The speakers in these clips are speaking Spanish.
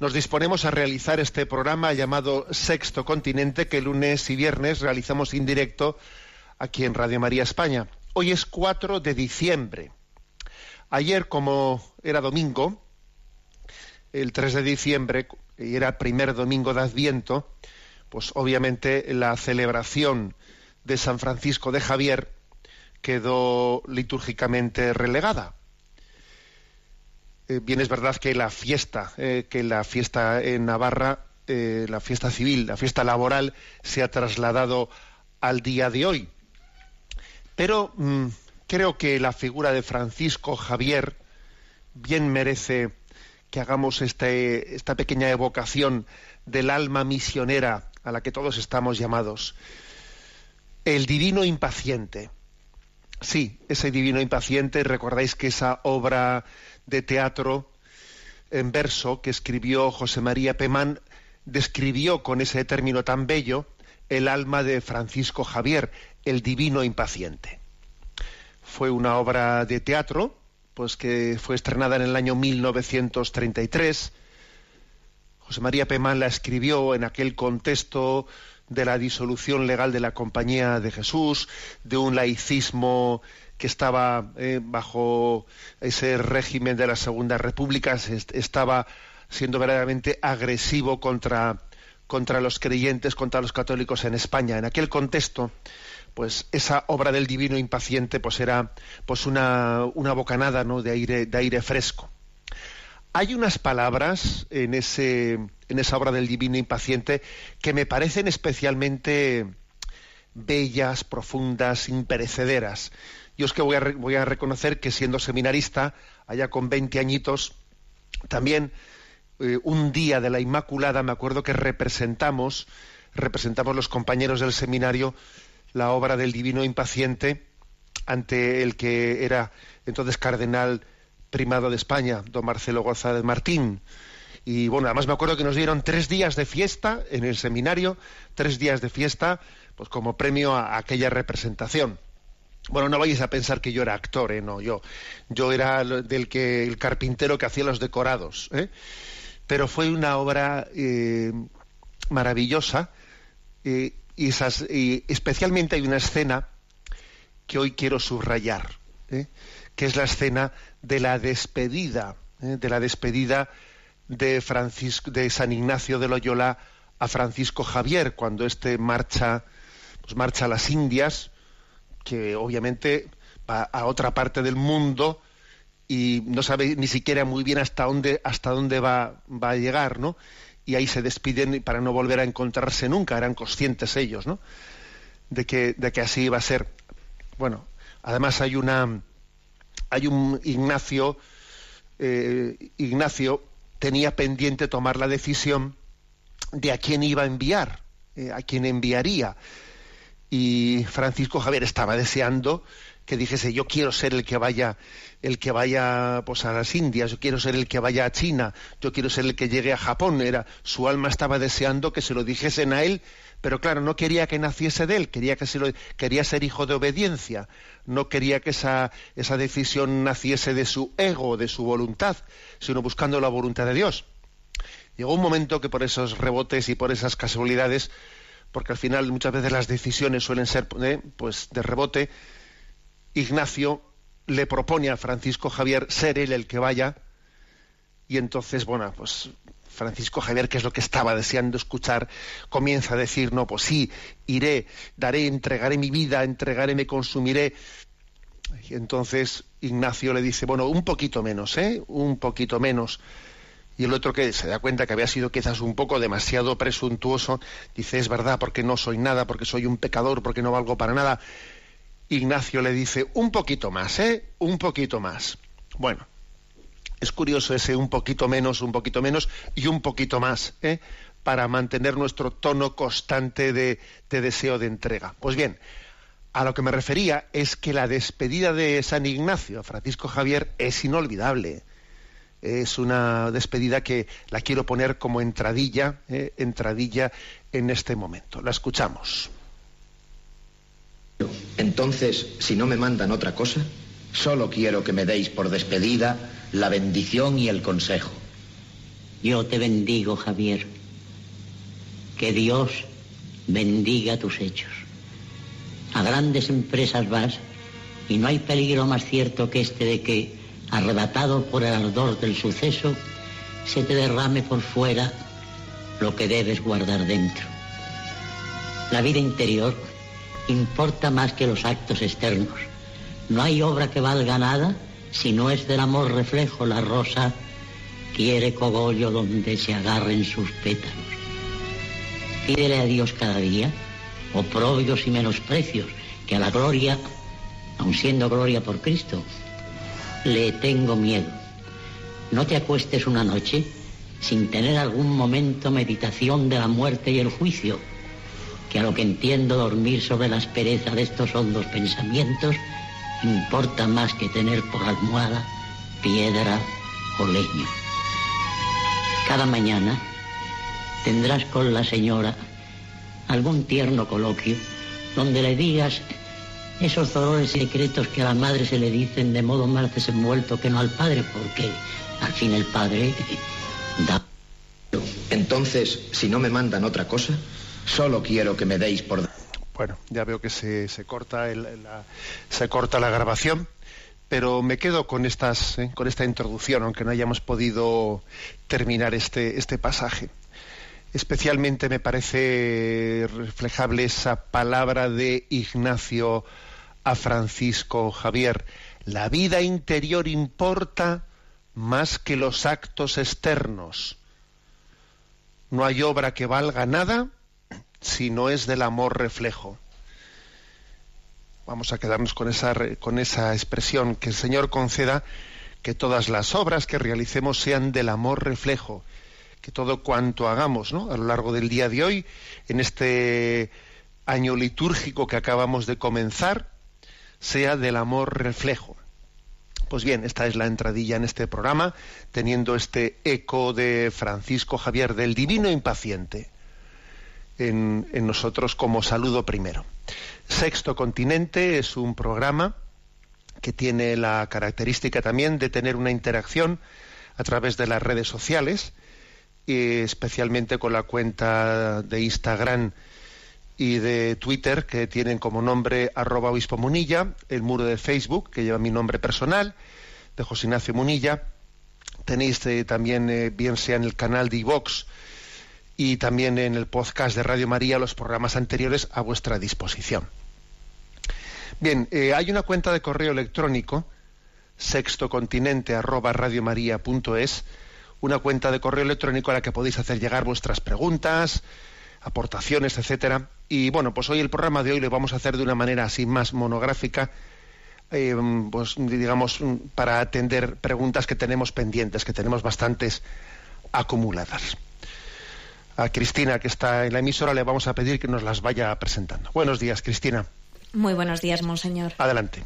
nos disponemos a realizar este programa llamado Sexto Continente, que lunes y viernes realizamos en directo aquí en Radio María España. Hoy es 4 de diciembre. Ayer, como era domingo, el 3 de diciembre, y era primer domingo de Adviento, pues obviamente la celebración de San Francisco de Javier quedó litúrgicamente relegada. Eh, bien es verdad que la fiesta, eh, que la fiesta en Navarra, eh, la fiesta civil, la fiesta laboral, se ha trasladado al día de hoy. Pero mm, creo que la figura de Francisco Javier bien merece que hagamos este- esta pequeña evocación del alma misionera a la que todos estamos llamados. El divino impaciente. Sí, ese divino impaciente, recordáis que esa obra de teatro en verso que escribió José María Pemán describió con ese término tan bello el alma de Francisco Javier, el divino impaciente. Fue una obra de teatro, pues que fue estrenada en el año 1933. José María Pemán la escribió en aquel contexto de la disolución legal de la Compañía de Jesús, de un laicismo que estaba eh, bajo ese régimen de la Segunda República, estaba siendo verdaderamente agresivo contra, contra los creyentes, contra los católicos en España. En aquel contexto, pues esa obra del divino impaciente pues era pues una, una bocanada ¿no? de aire de aire fresco hay unas palabras en ese en esa obra del divino impaciente que me parecen especialmente bellas profundas imperecederas yo es que voy a, reconocer que siendo seminarista allá con 20 añitos también eh, un día de la Inmaculada me acuerdo que representamos representamos los compañeros del seminario la obra del divino impaciente ante el que era entonces cardenal primado de España, don Marcelo González Martín. Y bueno, además me acuerdo que nos dieron tres días de fiesta en el seminario, tres días de fiesta, pues como premio a aquella representación. Bueno, no vayáis a pensar que yo era actor, ¿eh? no, yo, yo era del que el carpintero que hacía los decorados, ¿eh? pero fue una obra eh, maravillosa eh, y, y especialmente hay una escena que hoy quiero subrayar, ¿eh? que es la escena de la despedida, de la despedida de Francisco, de San Ignacio de Loyola a Francisco Javier cuando éste marcha, pues marcha a las Indias, que obviamente va a otra parte del mundo y no sabe ni siquiera muy bien hasta dónde hasta dónde va, va a llegar, ¿no? Y ahí se despiden para no volver a encontrarse nunca, eran conscientes ellos, ¿no? De que, de que así iba a ser. Bueno, además hay una hay un Ignacio eh, Ignacio tenía pendiente tomar la decisión de a quién iba a enviar, eh, a quién enviaría. Y Francisco Javier estaba deseando que dijese yo quiero ser el que vaya el que vaya pues a las Indias, yo quiero ser el que vaya a China, yo quiero ser el que llegue a Japón, era su alma estaba deseando que se lo dijesen a él, pero claro, no quería que naciese de él, quería que se lo quería ser hijo de obediencia, no quería que esa esa decisión naciese de su ego, de su voluntad, sino buscando la voluntad de Dios. Llegó un momento que por esos rebotes y por esas casualidades, porque al final muchas veces las decisiones suelen ser eh, pues de rebote, Ignacio le propone a Francisco Javier ser él el que vaya y entonces, bueno, pues Francisco Javier, que es lo que estaba deseando escuchar, comienza a decir, no, pues sí, iré, daré, entregaré mi vida, entregaré, me consumiré. Y entonces Ignacio le dice, bueno, un poquito menos, ¿eh? Un poquito menos. Y el otro que se da cuenta que había sido quizás un poco demasiado presuntuoso, dice, es verdad, porque no soy nada, porque soy un pecador, porque no valgo para nada. Ignacio le dice, un poquito más, ¿eh? Un poquito más. Bueno, es curioso ese un poquito menos, un poquito menos y un poquito más, ¿eh? para mantener nuestro tono constante de, deseo de entrega. Pues bien, a lo que me refería es que la despedida de San Ignacio, Francisco Javier, es inolvidable. Es una despedida que la quiero poner como entradilla, ¿eh? entradilla en este momento. La escuchamos. Entonces, si no me mandan otra cosa, solo quiero que me deis por despedida la bendición y el consejo. Yo te bendigo, Javier. Que Dios bendiga tus hechos. A grandes empresas vas y no hay peligro más cierto que este de que, arrebatado por el ardor del suceso, se te derrame por fuera lo que debes guardar dentro. La vida interior importa más que los actos externos. No hay obra que valga nada si no es del amor reflejo la rosa, quiere cogollo donde se agarren sus pétalos. Pídele a Dios cada día, oprobios y menosprecios, que a la gloria, aun siendo gloria por Cristo, le tengo miedo. No te acuestes una noche sin tener algún momento meditación de la muerte y el juicio, que a lo que entiendo dormir sobre la aspereza de estos hondos pensamientos importa más que tener por almohada piedra o leño. Cada mañana tendrás con la señora algún tierno coloquio donde le digas esos dolores secretos que a la madre se le dicen de modo más desenvuelto que no al padre, porque al fin el padre da. Entonces, si no me mandan otra cosa, solo quiero que me deis por bueno, ya veo que se, corta, la, se corta la grabación, pero me quedo con, estas, eh, con esta introducción, aunque no hayamos podido terminar este, este pasaje. Especialmente me parece reflejable esa palabra de Ignacio a Francisco Javier. La vida interior importa más que los actos externos. No hay obra que valga nada si no es del amor reflejo. Vamos a quedarnos con esa, con esa expresión, que el Señor conceda que todas las obras que realicemos sean del amor reflejo, que todo cuanto hagamos ¿no? a lo largo del día de hoy, en este año litúrgico que acabamos de comenzar, sea del amor reflejo. Pues bien, esta es la entradilla en este programa, teniendo este eco de Francisco Javier del Divino Impaciente en, nosotros como saludo primero. Sexto Continente es un programa que tiene la característica también de tener una interacción a través de las redes sociales, y especialmente con la cuenta de Instagram y de Twitter, que tienen como nombre arroba obispo Munilla, el muro de Facebook, que lleva mi nombre personal, de José Ignacio Munilla. Tenéis eh, también, eh, bien sea en el canal de iVox, y también en el podcast de Radio María los programas anteriores a vuestra disposición. Bien, eh, hay una cuenta de correo electrónico sextocontinente arroba es una cuenta de correo electrónico a la que podéis hacer llegar vuestras preguntas, aportaciones, etcétera. Y bueno, pues hoy el programa de hoy lo vamos a hacer de una manera así más monográfica, eh, pues digamos, para atender preguntas que tenemos pendientes, que tenemos bastantes acumuladas a Cristina, que está en la emisora, le vamos a pedir que nos las vaya presentando. Buenos días, Cristina. Muy buenos días, monseñor. Adelante.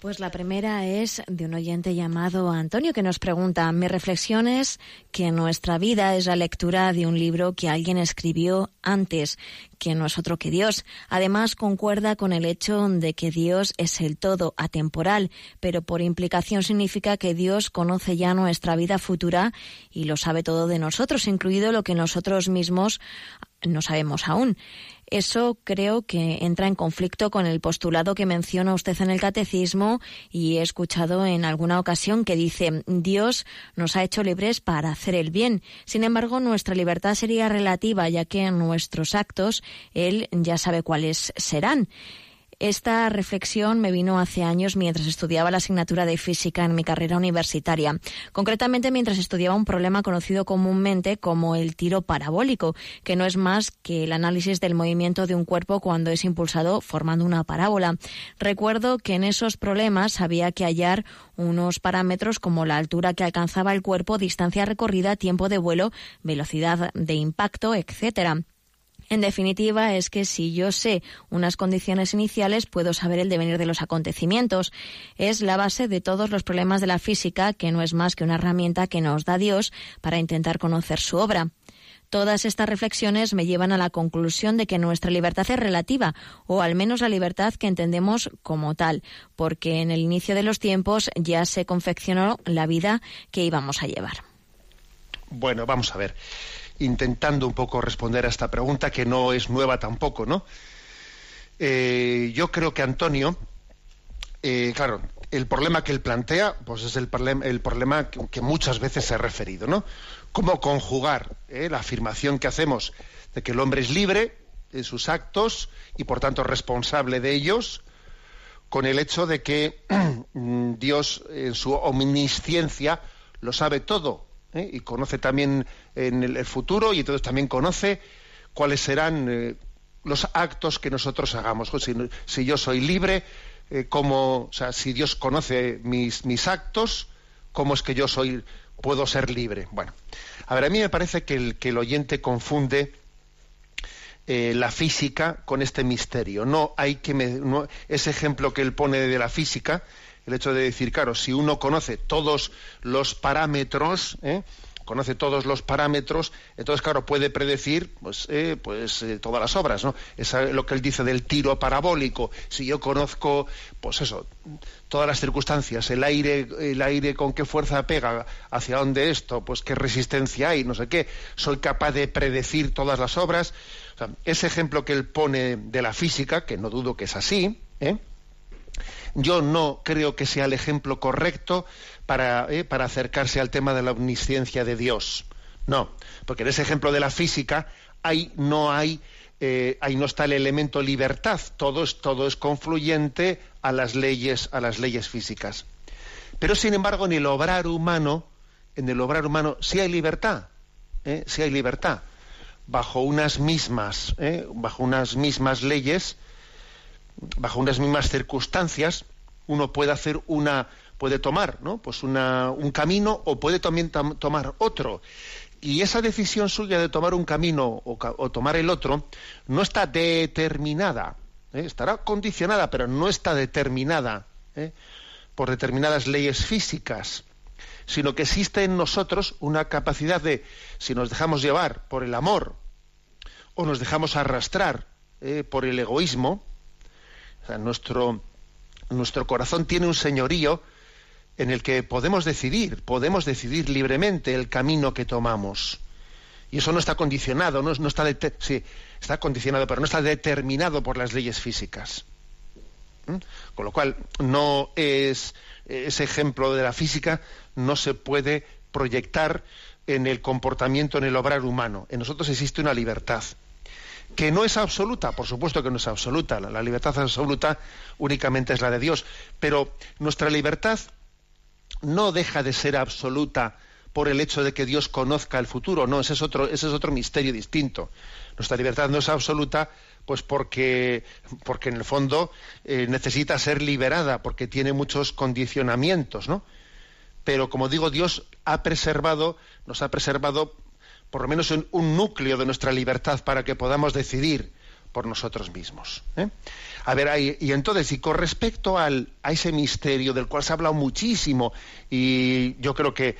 Pues la primera es de un oyente llamado Antonio que nos pregunta, mi reflexión es que nuestra vida es la lectura de un libro que alguien escribió antes, que no es otro que Dios. Además, concuerda con el hecho de que Dios es el todo atemporal, pero por implicación significa que Dios conoce ya nuestra vida futura y lo sabe todo de nosotros, incluido lo que nosotros mismos no sabemos aún. Eso creo que entra en conflicto con el postulado que menciona usted en el catecismo y he escuchado en alguna ocasión que dice Dios nos ha hecho libres para hacer el bien. Sin embargo, nuestra libertad sería relativa ya que en nuestros actos Él ya sabe cuáles serán. Esta reflexión me vino hace años mientras estudiaba la asignatura de física en mi carrera universitaria, concretamente mientras estudiaba un problema conocido comúnmente como el tiro parabólico, que no es más que el análisis del movimiento de un cuerpo cuando es impulsado formando una parábola. Recuerdo que en esos problemas había que hallar unos parámetros como la altura que alcanzaba el cuerpo, distancia recorrida, tiempo de vuelo, velocidad de impacto, etcétera. En definitiva, es que si yo sé unas condiciones iniciales, puedo saber el devenir de los acontecimientos. Es la base de todos los problemas de la física, que no es más que una herramienta que nos da Dios para intentar conocer su obra. Todas estas reflexiones me llevan a la conclusión de que nuestra libertad es relativa, o al menos la libertad que entendemos como tal, porque en el inicio de los tiempos ya se confeccionó la vida que íbamos a llevar. Bueno, vamos a ver intentando un poco responder a esta pregunta, que no es nueva tampoco, ¿no? Eh, yo creo que Antonio, eh, claro, el problema que él plantea, pues es el, el problema que, muchas veces ha referido, ¿no? Cómo conjugar eh, la afirmación que hacemos de que el hombre es libre en sus actos y por tanto responsable de ellos, con el hecho de que Dios en su omnisciencia lo sabe todo ¿eh? y conoce también en el, futuro y entonces también conoce cuáles serán eh, los actos que nosotros hagamos. Pues si, yo soy libre, eh, como, o sea, si Dios conoce mis, mis actos, ¿cómo es que yo soy, puedo ser libre? Bueno, a ver, a mí me parece que el, que el oyente confunde la física con este misterio. No hay que ese ejemplo que él pone de la física el hecho de decir, claro, si uno conoce todos los parámetros, ¿eh? conoce todos los parámetros, entonces, claro, puede predecir pues, eh, pues eh, todas las obras, ¿no? Es lo que él dice del tiro parabólico. Si yo conozco, pues eso, todas las circunstancias, el aire, el aire con qué fuerza pega, hacia dónde esto, pues qué resistencia hay, no sé qué, soy capaz de predecir todas las obras. ese ejemplo que él pone de la física, que no dudo que es así, ¿eh? Yo no creo que sea el ejemplo correcto eh, para, acercarse al tema de la omnisciencia de Dios. No, porque en ese ejemplo de la física ahí no hay, eh, ahí no está el elemento libertad, todo es, todo es confluyente a las leyes, a las leyes físicas. Pero sin embargo, en el obrar humano, en el obrar humano sí hay libertad, ¿eh? sí hay libertad, bajo unas mismas, bajo unas mismas leyes bajo unas mismas circunstancias, uno puede hacer una, puede tomar, ¿no? Pues una, un camino o puede también tomar otro. Y esa decisión suya de tomar un camino o, tomar el otro no está determinada, ¿eh? estará condicionada, pero no está determinada ¿eh? por determinadas leyes físicas, sino que existe en nosotros una capacidad de, si nos dejamos llevar por el amor o nos dejamos arrastrar ¿eh? por el egoísmo, nuestro, corazón tiene un señorío en el que podemos decidir, podemos decidir libremente el camino que tomamos. Y eso no está condicionado, no, está sí, condicionado, pero no está determinado por las leyes físicas. ¿Mm? Con lo cual, no es ese ejemplo de la física no se puede proyectar en el comportamiento, en el obrar humano. En nosotros existe una libertad que no es absoluta, por supuesto que no es absoluta, la, libertad absoluta únicamente es la de Dios, pero nuestra libertad no deja de ser absoluta por el hecho de que Dios conozca el futuro, no, ese es otro, ese es otro misterio distinto. Nuestra libertad no es absoluta, pues porque, porque en el fondo eh, necesita ser liberada, porque tiene muchos condicionamientos, ¿no? Pero como digo, Dios ha preservado, nos ha preservado por lo menos en un núcleo de nuestra libertad para que podamos decidir por nosotros mismos. ¿eh? A ver, y entonces, y con respecto al, a ese misterio del cual se ha hablado muchísimo, y yo creo que,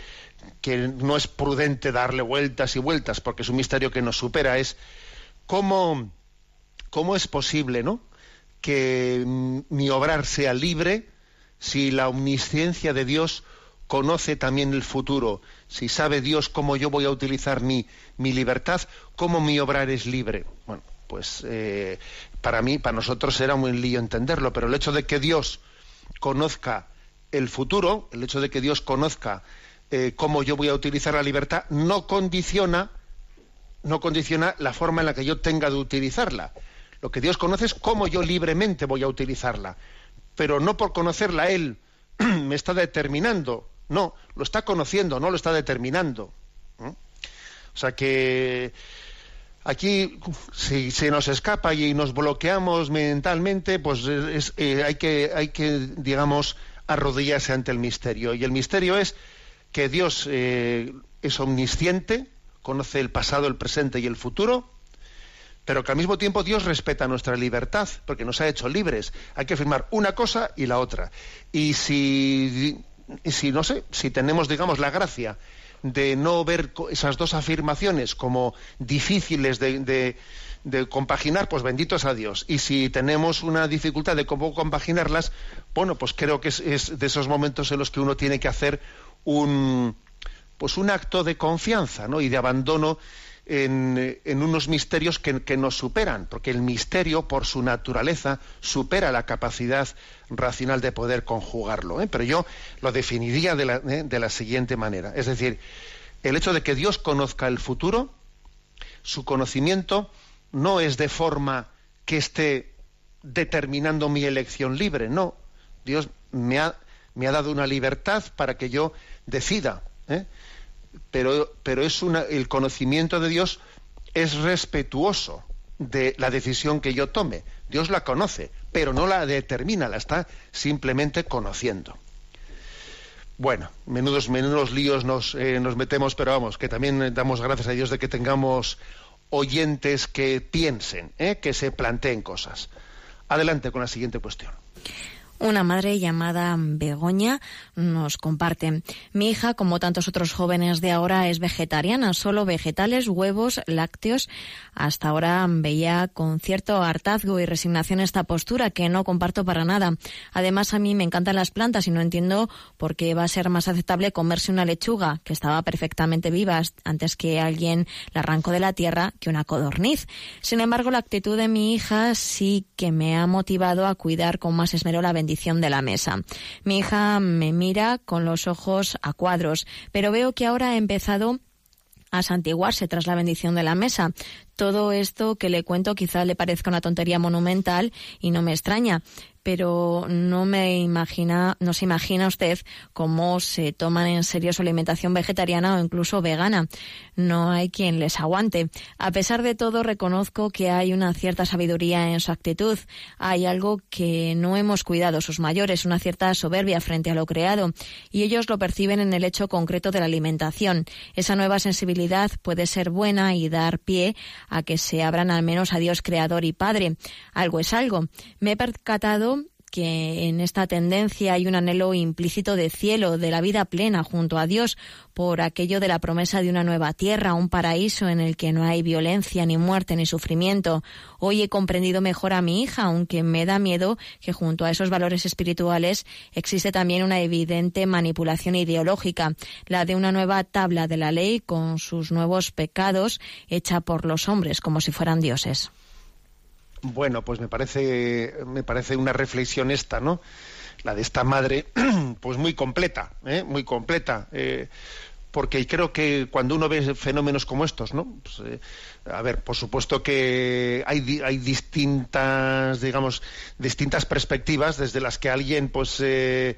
que no es prudente darle vueltas y vueltas, porque es un misterio que nos supera, es cómo, cómo es posible ¿no? que mi obrar sea libre si la omnisciencia de Dios conoce también el futuro, si sabe Dios cómo yo voy a utilizar mi, mi libertad, cómo mi obrar es libre. Bueno, pues eh, para mí, para nosotros era muy lío entenderlo, pero el hecho de que Dios conozca el futuro, el hecho de que Dios conozca eh, cómo yo voy a utilizar la libertad, no condiciona, no condiciona la forma en la que yo tenga de utilizarla. Lo que Dios conoce es cómo yo libremente voy a utilizarla, pero no por conocerla Él me está determinando no, lo está conociendo, no lo está determinando. O sea que aquí, si se nos escapa y nos bloqueamos mentalmente, pues eh, hay, que, hay que, digamos, arrodillarse ante el misterio. Y el misterio es que Dios eh, es omnisciente, conoce el pasado, el presente y el futuro, pero que al mismo tiempo Dios respeta nuestra libertad, porque nos ha hecho libres. Hay que firmar una cosa y la otra. Y si si no sé, si tenemos, digamos, la gracia de no ver esas dos afirmaciones como difíciles de, compaginar, pues benditos a Dios. Y si tenemos una dificultad de cómo compaginarlas, bueno, pues creo que es, de esos momentos en los que uno tiene que hacer un pues un acto de confianza ¿no? y de abandono en, unos misterios que, nos superan, porque el misterio, por su naturaleza, supera la capacidad racional de poder conjugarlo. ¿eh? Pero yo lo definiría de la, ¿eh? de la siguiente manera. Es decir, el hecho de que Dios conozca el futuro, su conocimiento no es de forma que esté determinando mi elección libre, no. Dios me ha, me ha dado una libertad para que yo decida. ¿eh? Pero, pero es una, el conocimiento de Dios es respetuoso de la decisión que yo tome. Dios la conoce, pero no la determina, la está simplemente conociendo. Bueno, menudos, líos nos, eh, nos metemos, pero vamos, que también damos gracias a Dios de que tengamos oyentes que piensen, eh, que se planteen cosas. Adelante con la siguiente cuestión. Una madre llamada Begoña nos comparte. Mi hija, como tantos otros jóvenes de ahora, es vegetariana, solo vegetales, huevos, lácteos. Hasta ahora veía con cierto hartazgo y resignación esta postura que no comparto para nada. Además, a mí me encantan las plantas y no entiendo por qué va a ser más aceptable comerse una lechuga que estaba perfectamente viva antes que alguien la arrancó de la tierra que una codorniz. Sin embargo, la actitud de mi hija sí que me ha motivado a cuidar con más esmero la bendición de la mesa. Mi hija me mira con los ojos a cuadros, pero veo que ahora ha empezado a santiguarse tras la bendición de la mesa. Todo esto que le cuento quizá le parezca una tontería monumental y no me extraña, pero no me imagina, no se imagina usted cómo se toman en serio su alimentación vegetariana o incluso vegana. No hay quien les aguante. A pesar de todo, reconozco que hay una cierta sabiduría en su actitud. Hay algo que no hemos cuidado sus mayores, una cierta soberbia frente a lo creado, y ellos lo perciben en el hecho concreto de la alimentación. Esa nueva sensibilidad puede ser buena y dar pie a que se abran al menos a Dios creador y Padre. Algo es algo. Me he percatado que en esta tendencia hay un anhelo implícito de cielo, de la vida plena junto a Dios, por aquello de la promesa de una nueva tierra, un paraíso en el que no hay violencia, ni muerte, ni sufrimiento. Hoy he comprendido mejor a mi hija, aunque me da miedo que junto a esos valores espirituales existe también una evidente manipulación ideológica, la de una nueva tabla de la ley con sus nuevos pecados hecha por los hombres como si fueran dioses. Bueno, pues me parece, me parece una reflexión esta, ¿no? La de esta madre, pues muy completa, ¿eh? muy completa. Eh, porque creo que cuando uno ve fenómenos como estos, ¿no? Pues, eh, a ver, por supuesto que hay, hay distintas, digamos, distintas perspectivas desde las que alguien, pues, eh,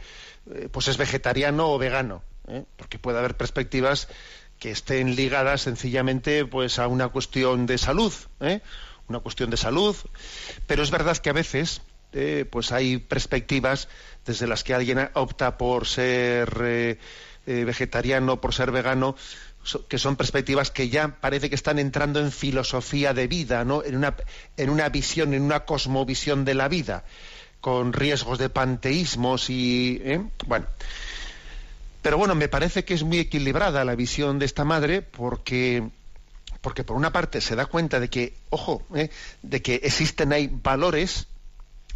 pues es vegetariano o vegano, porque puede haber perspectivas que estén ligadas sencillamente, pues, a una cuestión de salud, ¿eh? Una cuestión de salud, pero es verdad que a veces eh, pues hay perspectivas desde las que alguien opta por ser eh, eh, vegetariano, por ser vegano, que son perspectivas que ya parece que están entrando en filosofía de vida, ¿no? en, una, en una visión, en una cosmovisión de la vida, con riesgos de panteísmos y... bueno. Pero bueno, me parece que es muy equilibrada la visión de esta madre porque porque por una parte se da cuenta de que, ojo, eh, de que existen ahí valores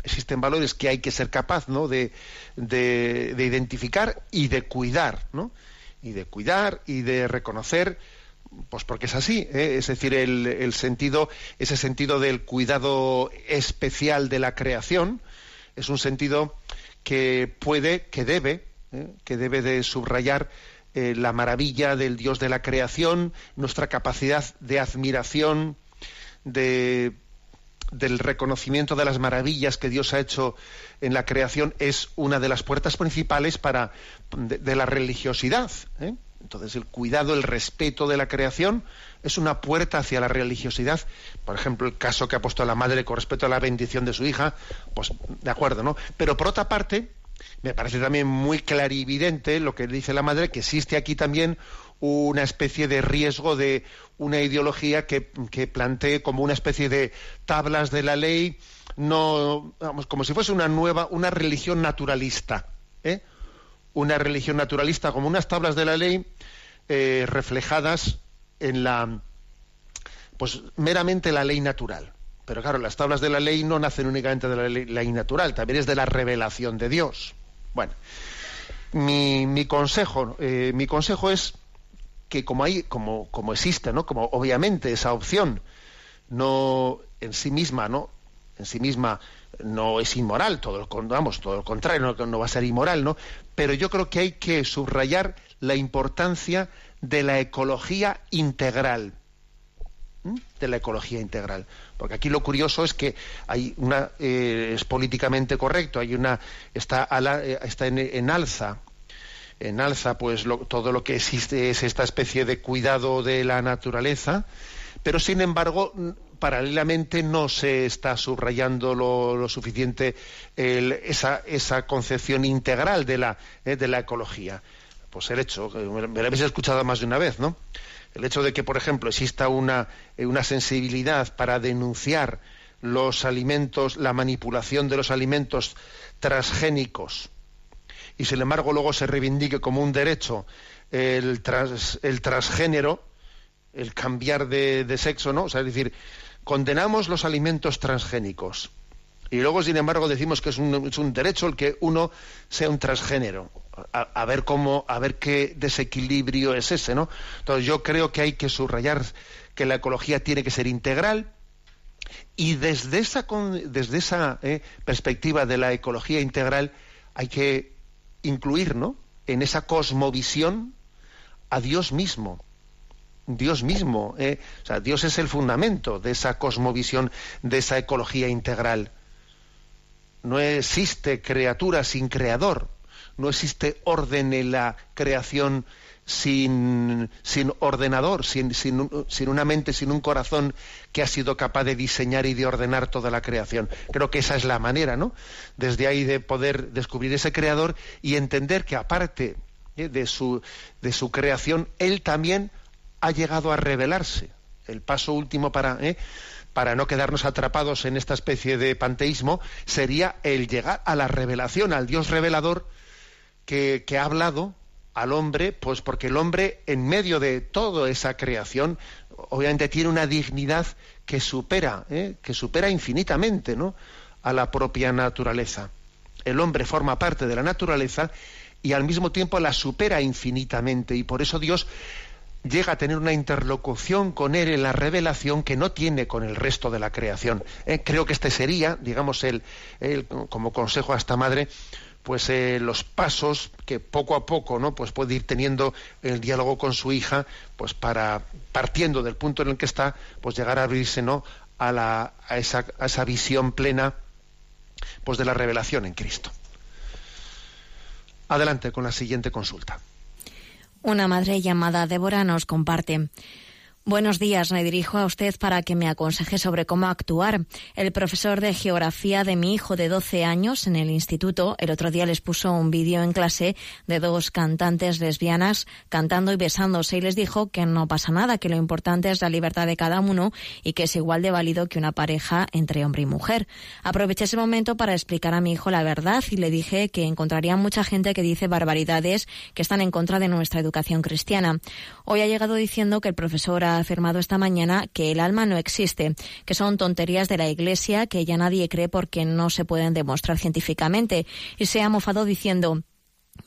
existen valores que hay que ser capaz ¿no? de, de, identificar y de cuidar, ¿no? Y de cuidar y de reconocer, pues porque es así, ¿eh? es decir, el, el, sentido, ese sentido del cuidado especial de la creación, es un sentido que puede, que debe, ¿eh? que debe de subrayar eh, la maravilla del Dios de la creación, nuestra capacidad de admiración, de del reconocimiento de las maravillas que Dios ha hecho en la creación es una de las puertas principales para de, la religiosidad. ¿eh? Entonces el cuidado, el respeto de la creación es una puerta hacia la religiosidad. Por ejemplo, el caso que ha puesto la madre con respecto a la bendición de su hija, pues de acuerdo, ¿no? Pero por otra parte, me parece también muy clarividente lo que dice la madre, que existe aquí también una especie de riesgo de una ideología que, plantee como una especie de tablas de la ley, no, vamos, como si fuese una nueva, una religión naturalista, ¿eh? una religión naturalista como unas tablas de la ley eh, reflejadas en la, pues meramente la ley natural. Pero claro, las tablas de la ley no nacen únicamente de la ley, natural, también es de la revelación de Dios. Bueno, mi, mi consejo, eh, mi consejo es que como hay, como, como existe, ¿no? Como obviamente esa opción no en sí misma, ¿no? En sí misma no es inmoral, todo lo, vamos, todo lo contrario, no, no va a ser inmoral, ¿no? Pero yo creo que hay que subrayar la importancia de la ecología integral de la ecología integral porque aquí lo curioso es que hay una eh, es políticamente correcto hay una está, eh, está en, alza en alza pues todo lo que existe es esta especie de cuidado de la naturaleza, pero sin embargo paralelamente no se está subrayando lo, suficiente esa, esa, concepción integral de la, eh, de la ecología. Pues el hecho, me lo habéis escuchado más de una vez, ¿no? El hecho de que, por ejemplo, exista una, eh, una sensibilidad para denunciar los alimentos, la manipulación de los alimentos transgénicos, y sin embargo luego se reivindique como un derecho el, el transgénero, el cambiar de, sexo, ¿no? O sea, es decir, condenamos los alimentos transgénicos y luego, sin embargo, decimos que es un, derecho el que uno sea un transgénero. A, ver cómo, a ver qué desequilibrio es ese, ¿no? Entonces yo creo que hay que subrayar que la ecología tiene que ser integral y desde esa, desde esa eh, perspectiva de la ecología integral hay que incluir ¿no? en esa cosmovisión a Dios mismo. Dios mismo, ¿eh? o sea, Dios es el fundamento de esa cosmovisión, de esa ecología integral. No existe criatura sin creador, no existe orden en la creación sin, ordenador, sin, sin, una mente, sin un corazón que ha sido capaz de diseñar y de ordenar toda la creación. Creo que esa es la manera, ¿no? Desde ahí de poder descubrir ese creador y entender que aparte ¿eh? de, su, de su creación, él también ha llegado a revelarse. El paso último para, ¿eh? Para no quedarnos atrapados en esta especie de panteísmo sería el llegar a la revelación, al Dios revelador que, ha hablado al hombre, pues porque el hombre, en medio de toda esa creación, obviamente tiene una dignidad que supera, ¿eh? que supera infinitamente ¿no? a la propia naturaleza. El hombre forma parte de la naturaleza y al mismo tiempo la supera infinitamente y por eso Dios llega a tener una interlocución con él en la revelación que no tiene con el resto de la creación. ¿eh? creo que este sería, digamos, el, el, como consejo a esta madre, pues eh, los pasos que poco a poco no pues puede ir teniendo el diálogo con su hija pues para partiendo del punto en el que está pues llegar a abrirse no a, la, a, esa, a esa visión plena pues de la revelación en Cristo adelante con la siguiente consulta una madre llamada Débora nos comparte Buenos días, me dirijo a usted para que me aconseje sobre cómo actuar. El profesor de geografía de mi hijo de 12 años en el instituto el otro día les puso un vídeo en clase de dos cantantes lesbianas cantando y besándose y les dijo que no pasa nada, que lo importante es la libertad de cada uno y que es igual de válido que una pareja entre hombre y mujer. Aproveché ese momento para explicar a mi hijo la verdad y le dije que encontraría mucha gente que dice barbaridades que están en contra de nuestra educación cristiana. Hoy ha llegado diciendo que el profesor ha ha afirmado esta mañana que el alma no existe, que son tonterías de la Iglesia que ya nadie cree porque no se pueden demostrar científicamente, y se ha mofado diciendo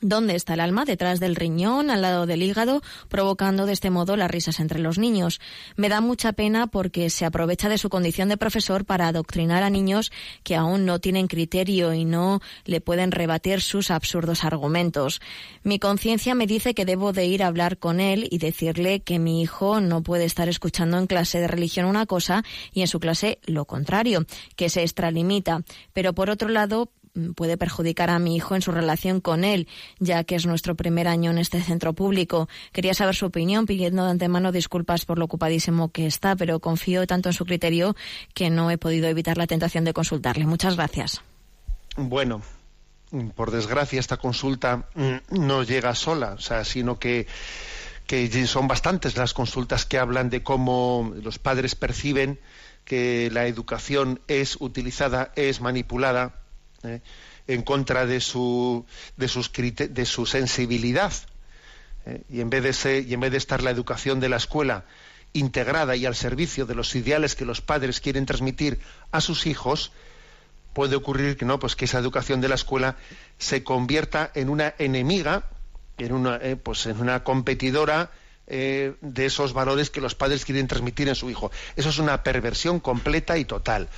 ¿Dónde está el alma? Detrás del riñón, al lado del hígado, provocando de este modo las risas entre los niños. Me da mucha pena porque se aprovecha de su condición de profesor para adoctrinar a niños que aún no tienen criterio y no le pueden rebatir sus absurdos argumentos. Mi conciencia me dice que debo de ir a hablar con él y decirle que mi hijo no puede estar escuchando en clase de religión una cosa y en su clase lo contrario, que se extralimita. Pero por otro lado, puede perjudicar a mi hijo en su relación con él, ya que es nuestro primer año en este centro público. Quería saber su opinión, pidiendo de antemano disculpas por lo ocupadísimo que está, pero confío tanto en su criterio que no he podido evitar la tentación de consultarle. Muchas gracias. Bueno, por desgracia esta consulta mm, no llega sola, o sea, sino que son bastantes las consultas que hablan de cómo los padres perciben que la educación es utilizada, es manipulada ¿eh? en contra de su, de sus, de su sensibilidad. ¿eh? Y, en vez de ser, y en vez de estar la educación de la escuela integrada y al servicio de los ideales que los padres quieren transmitir a sus hijos, puede ocurrir que no, pues que esa educación de la escuela se convierta en una enemiga, en una, eh, pues en una competidora de esos valores que los padres quieren transmitir en su hijo. Eso es una perversión completa y total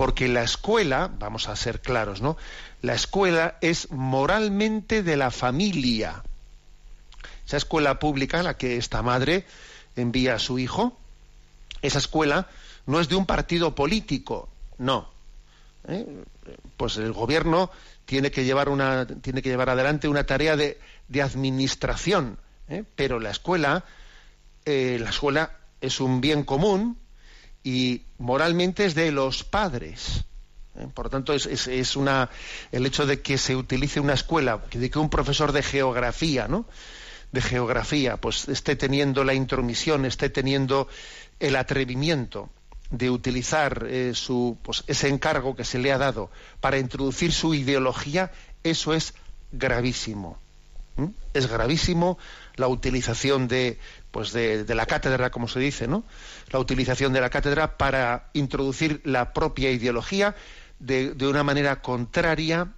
porque la escuela, vamos a ser claros, ¿no? La escuela es moralmente de la familia. Esa escuela pública a la que esta madre envía a su hijo, esa escuela no es de un partido político, no. ¿Eh? Pues el gobierno tiene que llevar una, tiene que llevar adelante una tarea de, administración, ¿eh? pero la escuela, eh, la escuela es un bien común y moralmente es de los padres. ¿eh? Por lo tanto, es, una, el hecho de que se utilice una escuela, de que un profesor de geografía, ¿no? de geografía, pues esté teniendo la intromisión, esté teniendo el atrevimiento de utilizar eh, su, pues, ese encargo que se le ha dado para introducir su ideología, eso es gravísimo. Es gravísimo la utilización de, pues de, la cátedra, como se dice, ¿no? La utilización de la cátedra para introducir la propia ideología de, una manera contraria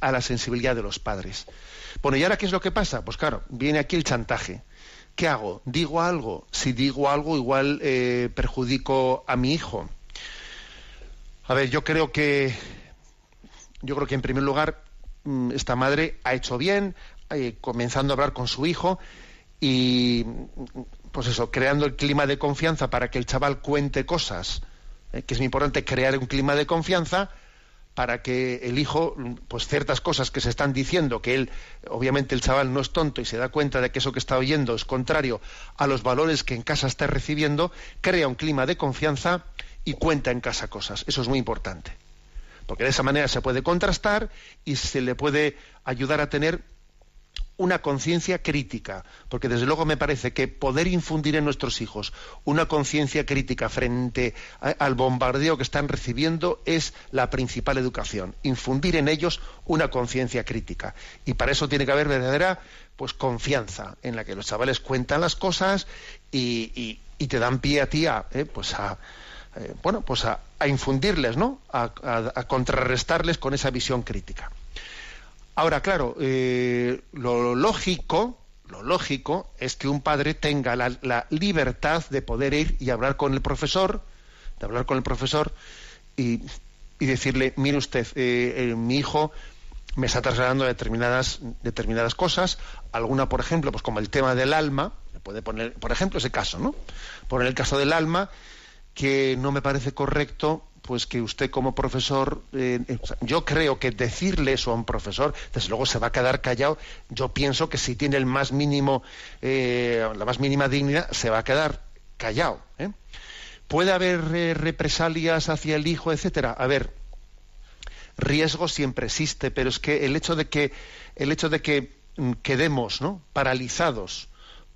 a la sensibilidad de los padres. Bueno, ¿y ahora qué es lo que pasa? Pues claro, viene aquí el chantaje. ¿Qué hago? ¿Digo algo? Si digo algo, igual eh, perjudico a mi hijo. A ver, yo creo que yo creo que en primer lugar mm, esta madre ha hecho bien, eh, comenzando a hablar con su hijo y pues eso, creando el clima de confianza para que el chaval cuente cosas, eh, que es muy importante crear un clima de confianza para que el hijo, pues ciertas cosas que se están diciendo, que él, obviamente el chaval no es tonto y se da cuenta de que eso que está oyendo es contrario a los valores que en casa está recibiendo, crea un clima de confianza y cuenta en casa cosas. Eso es muy importante. Porque de esa manera se puede contrastar y se le puede ayudar a tener una conciencia crítica, porque desde luego me parece que poder infundir en nuestros hijos una conciencia crítica frente al bombardeo que están recibiendo es la principal educación, infundir en ellos una conciencia crítica. Y para eso tiene que haber verdadera pues confianza en la que los chavales cuentan las cosas y, te dan pie a ti a, eh, pues a eh, bueno, pues a, infundirles, ¿no? a contrarrestarles con esa visión crítica. Ahora, claro, eh, lo lógico, lo lógico es que un padre tenga la, libertad de poder ir y hablar con el profesor, de hablar con el profesor y, decirle, mire usted, eh, eh, mi hijo me está trasladando determinadas, determinadas cosas, alguna, por ejemplo, pues como el tema del alma, puede poner, por ejemplo, ese caso, ¿no? Poner el caso del alma, que no me parece correcto pues que usted como profesor, eh, eh, yo creo que decirle eso a un profesor, desde luego se va a quedar callado. Yo pienso que si tiene el más mínimo, eh, la más mínima dignidad, se va a quedar callado. Puede haber represalias hacia el hijo, etcétera. A ver, riesgo siempre existe, pero es que el hecho de que el hecho de que mm, quedemos, ¿no? paralizados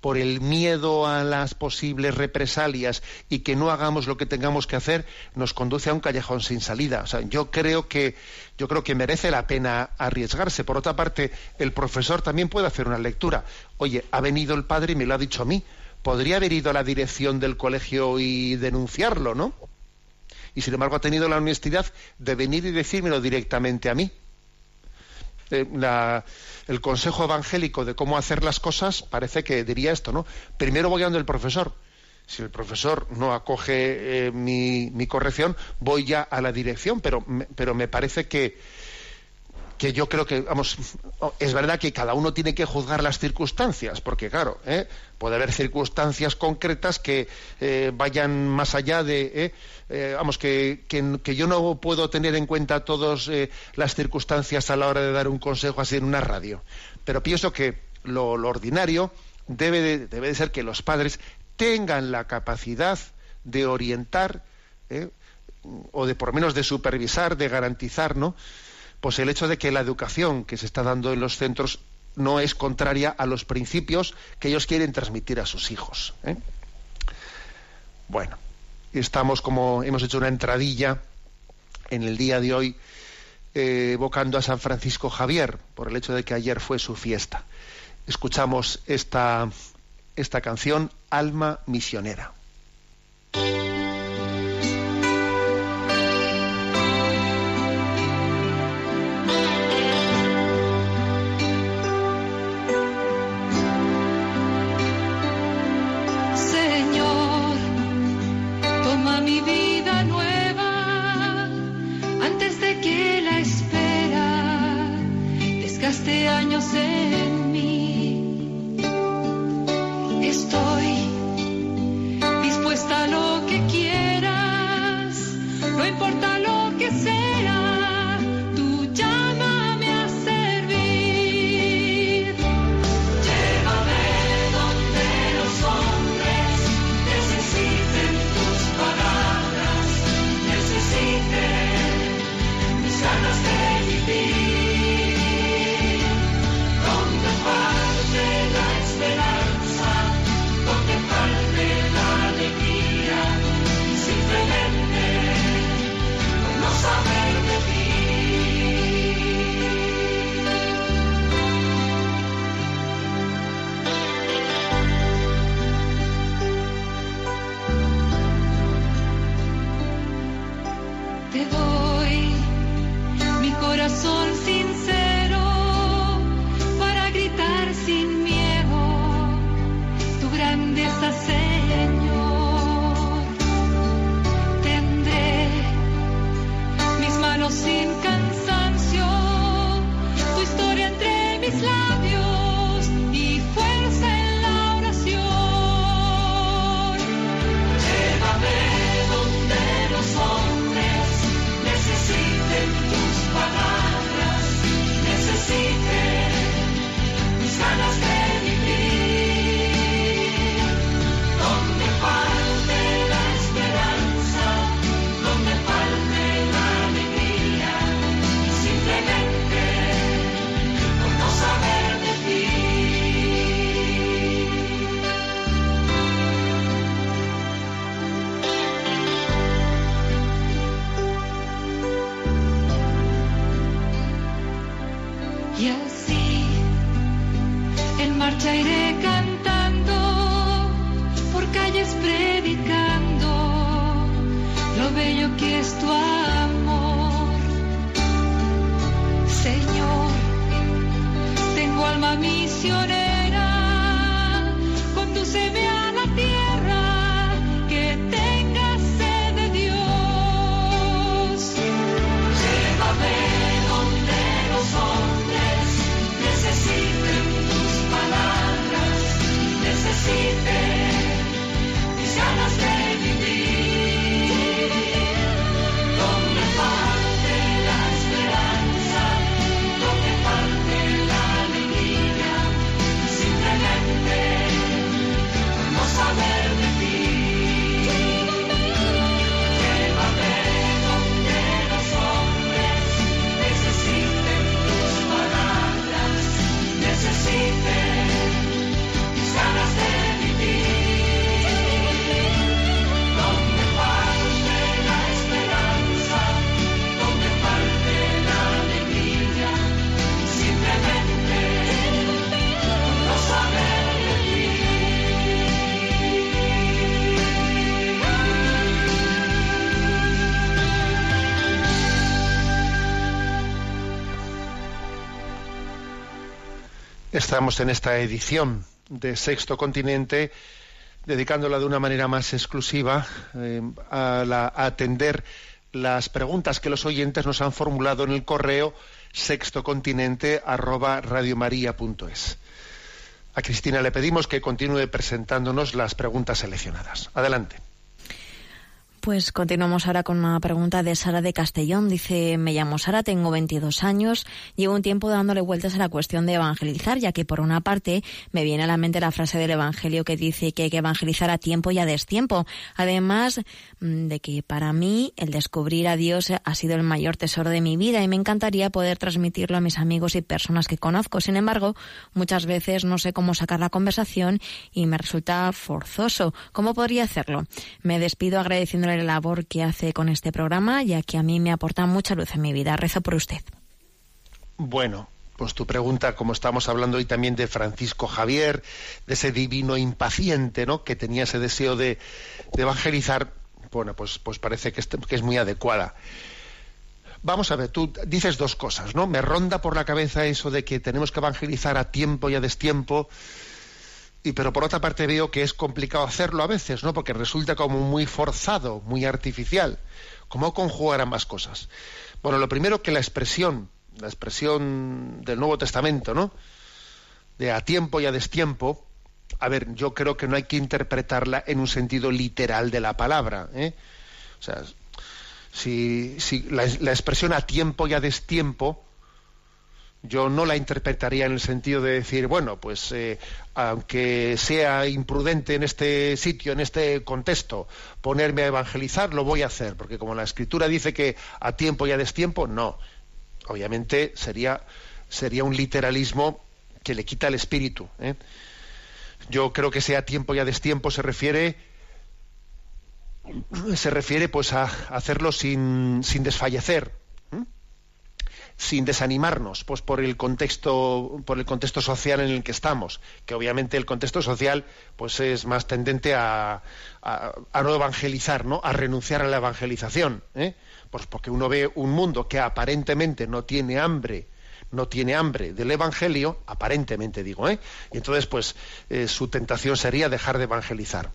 por el miedo a las posibles represalias y que no hagamos lo que tengamos que hacer, nos conduce a un callejón sin salida. O sea, yo creo que yo creo que merece la pena arriesgarse. Por otra parte, el profesor también puede hacer una lectura. Oye, ha venido el padre y me lo ha dicho a mí. podría haber ido a la dirección del colegio y denunciarlo, ¿no? Y sin embargo ha tenido la honestidad de venir y decírmelo directamente a mí. Eh, el consejo evangélico de cómo hacer las cosas parece que diría esto, ¿no? Primero voy a donde el profesor. Si el profesor no acoge eh, mi, corrección, voy ya a la dirección, pero, pero me parece que, que yo creo que, vamos, es verdad que cada uno tiene que juzgar las circunstancias, porque claro, ¿eh? puede haber circunstancias concretas que eh, vayan más allá de, eh, vamos, que, que, yo no puedo tener en cuenta todas las circunstancias a la hora de dar un consejo así en una radio. Pero pienso que lo, ordinario debe de, debe de ser que los padres tengan la capacidad de orientar, o de por menos de supervisar, de garantizar, ¿no? Pues el hecho de que la educación que se está dando en los centros no es contraria a los principios que ellos quieren transmitir a sus hijos. ¿eh? Bueno, estamos como hemos hecho una entradilla en el día de hoy eh, evocando a San Francisco Javier por el hecho de que ayer fue su fiesta. Escuchamos esta, esta canción, Alma Misionera. yo Estamos en esta edición de Sexto Continente dedicándola de una manera más exclusiva eh, a, atender las preguntas que los oyentes nos han formulado en el correo sextocontinente@radiomaria.es. A Cristina le pedimos que continúe presentándonos las preguntas seleccionadas. Adelante. Pues continuamos ahora con una pregunta de Sara de Castellón. Dice, me llamo Sara, tengo 22 años, llevo un tiempo dándole vueltas a la cuestión de evangelizar, ya que por una parte me viene a la mente la frase del Evangelio que dice que hay que evangelizar a tiempo y a destiempo. Además mm, de que para mí el descubrir a Dios ha sido el mayor tesoro de mi vida y me encantaría poder transmitirlo a mis amigos y personas que conozco. Sin embargo, muchas veces no sé cómo sacar la conversación y me resulta forzoso. ¿Cómo podría hacerlo? Me despido agradeciéndole la labor que hace con este programa, ya que a mí me aporta mucha luz en mi vida. Rezo por usted. Bueno, pues tu pregunta, como estamos hablando hoy también de Francisco Javier, de ese divino impaciente, ¿no? Que tenía ese deseo de, evangelizar, bueno, pues, pues parece que es, muy adecuada. Vamos a ver, tú dices dos cosas, ¿no? Me ronda por la cabeza eso de que tenemos que evangelizar a tiempo y a destiempo y pero por otra parte veo que es complicado hacerlo a veces, ¿no? Porque resulta como muy forzado, muy artificial. ¿Cómo conjugar ambas cosas? Bueno, lo primero que la expresión, la expresión del Nuevo Testamento, ¿no? De a tiempo y a destiempo, a ver, yo creo que no hay que interpretarla en un sentido literal de la palabra, ¿eh? O sea, si, la, la expresión a tiempo y a destiempo yo no la interpretaría en el sentido de decir, bueno, pues eh, aunque sea imprudente en este sitio, en este contexto, ponerme a evangelizar, lo voy a hacer, porque como la escritura dice que a tiempo y a destiempo, no. Obviamente sería, sería un literalismo que le quita el espíritu. ¿eh? Yo creo que sea a tiempo y a destiempo se refiere se refiere pues a hacerlo sin, sin desfallecer, sin desanimarnos pues por el contexto por el contexto social en el que estamos que obviamente el contexto social pues es más tendente a, no evangelizar no a renunciar a la evangelización ¿eh? pues porque uno ve un mundo que aparentemente no tiene hambre no tiene hambre del evangelio aparentemente digo ¿eh? y entonces pues eh, su tentación sería dejar de evangelizar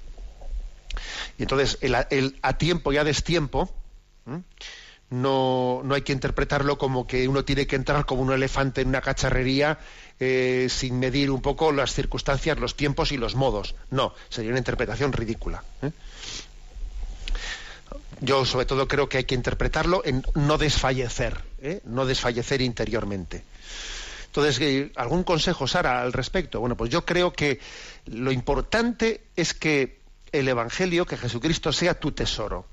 y entonces el, el a tiempo y a destiempo no, no hay que interpretarlo como que uno tiene que entrar como un elefante en una cacharrería eh, sin medir un poco las circunstancias, los tiempos y los modos. No, sería una interpretación ridícula. ¿eh? Yo sobre todo creo que hay que interpretarlo en no desfallecer, ¿eh? no desfallecer interiormente. Entonces, ¿algún consejo, Sara, al respecto? Bueno, pues yo creo que lo importante es que el Evangelio, que Jesucristo sea tu tesoro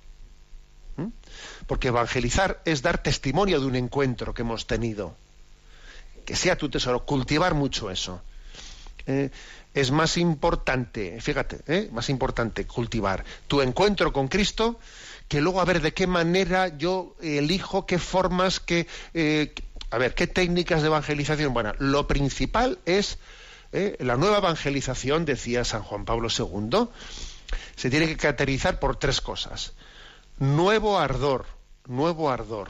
porque evangelizar es dar testimonio de un encuentro que hemos tenido. Que sea tu tesoro, cultivar mucho eso. Eh, es más importante, fíjate, eh, más importante cultivar tu encuentro con Cristo que luego a ver de qué manera yo elijo, qué formas, qué, eh, a ver, qué técnicas de evangelización. Bueno, lo principal es la nueva evangelización, decía San Juan Pablo II, se tiene que caracterizar por tres cosas. Nuevo ardor, nuevo ardor,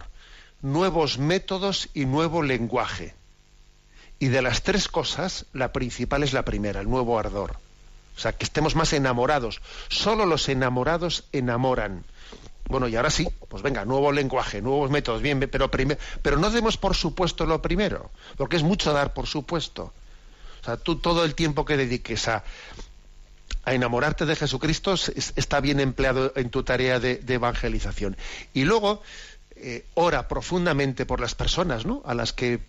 nuevos métodos y nuevo lenguaje. Y de las tres cosas, la principal es la primera, el nuevo ardor. O sea, que estemos más enamorados. Solo los enamorados enamoran. Bueno, y ahora sí, pues venga, nuevo lenguaje, nuevos métodos, bien, pero, pero no demos por supuesto lo primero, porque es mucho dar por supuesto. O sea, tú todo el tiempo que dediques a, a enamorarte de Jesucristo está bien empleado en tu tarea de, evangelización. Y luego, eh, ora profundamente por las personas ¿no? a las que